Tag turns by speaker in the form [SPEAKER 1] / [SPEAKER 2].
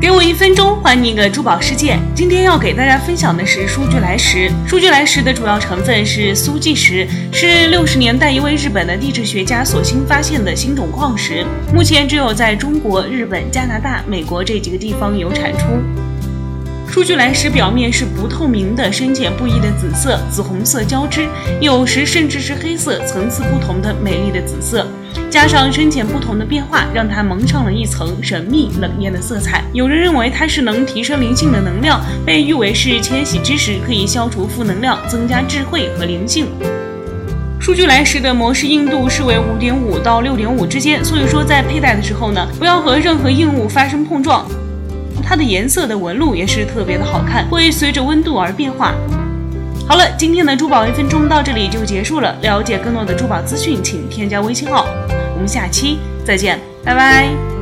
[SPEAKER 1] 给我一分钟，还你一个珠宝世界。今天要给大家分享的是数据来石。数据来石的主要成分是苏纪石，是六十年代一位日本的地质学家所新发现的新种矿石，目前只有在中国、日本、加拿大、美国这几个地方有产出。数据来石表面是不透明的、深浅不一的紫色、紫红色交织，有时甚至是黑色，层次不同的美丽的紫色。加上深浅不同的变化，让它蒙上了一层神秘冷艳的色彩。有人认为它是能提升灵性的能量，被誉为是千禧之石，可以消除负能量，增加智慧和灵性。数据来时的模式硬度是为五点五到六点五之间，所以说在佩戴的时候呢，不要和任何硬物发生碰撞。它的颜色的纹路也是特别的好看，会随着温度而变化。好了，今天的珠宝一分钟到这里就结束了。了解更多的珠宝资讯，请添加微信号。我们下期再见，拜拜。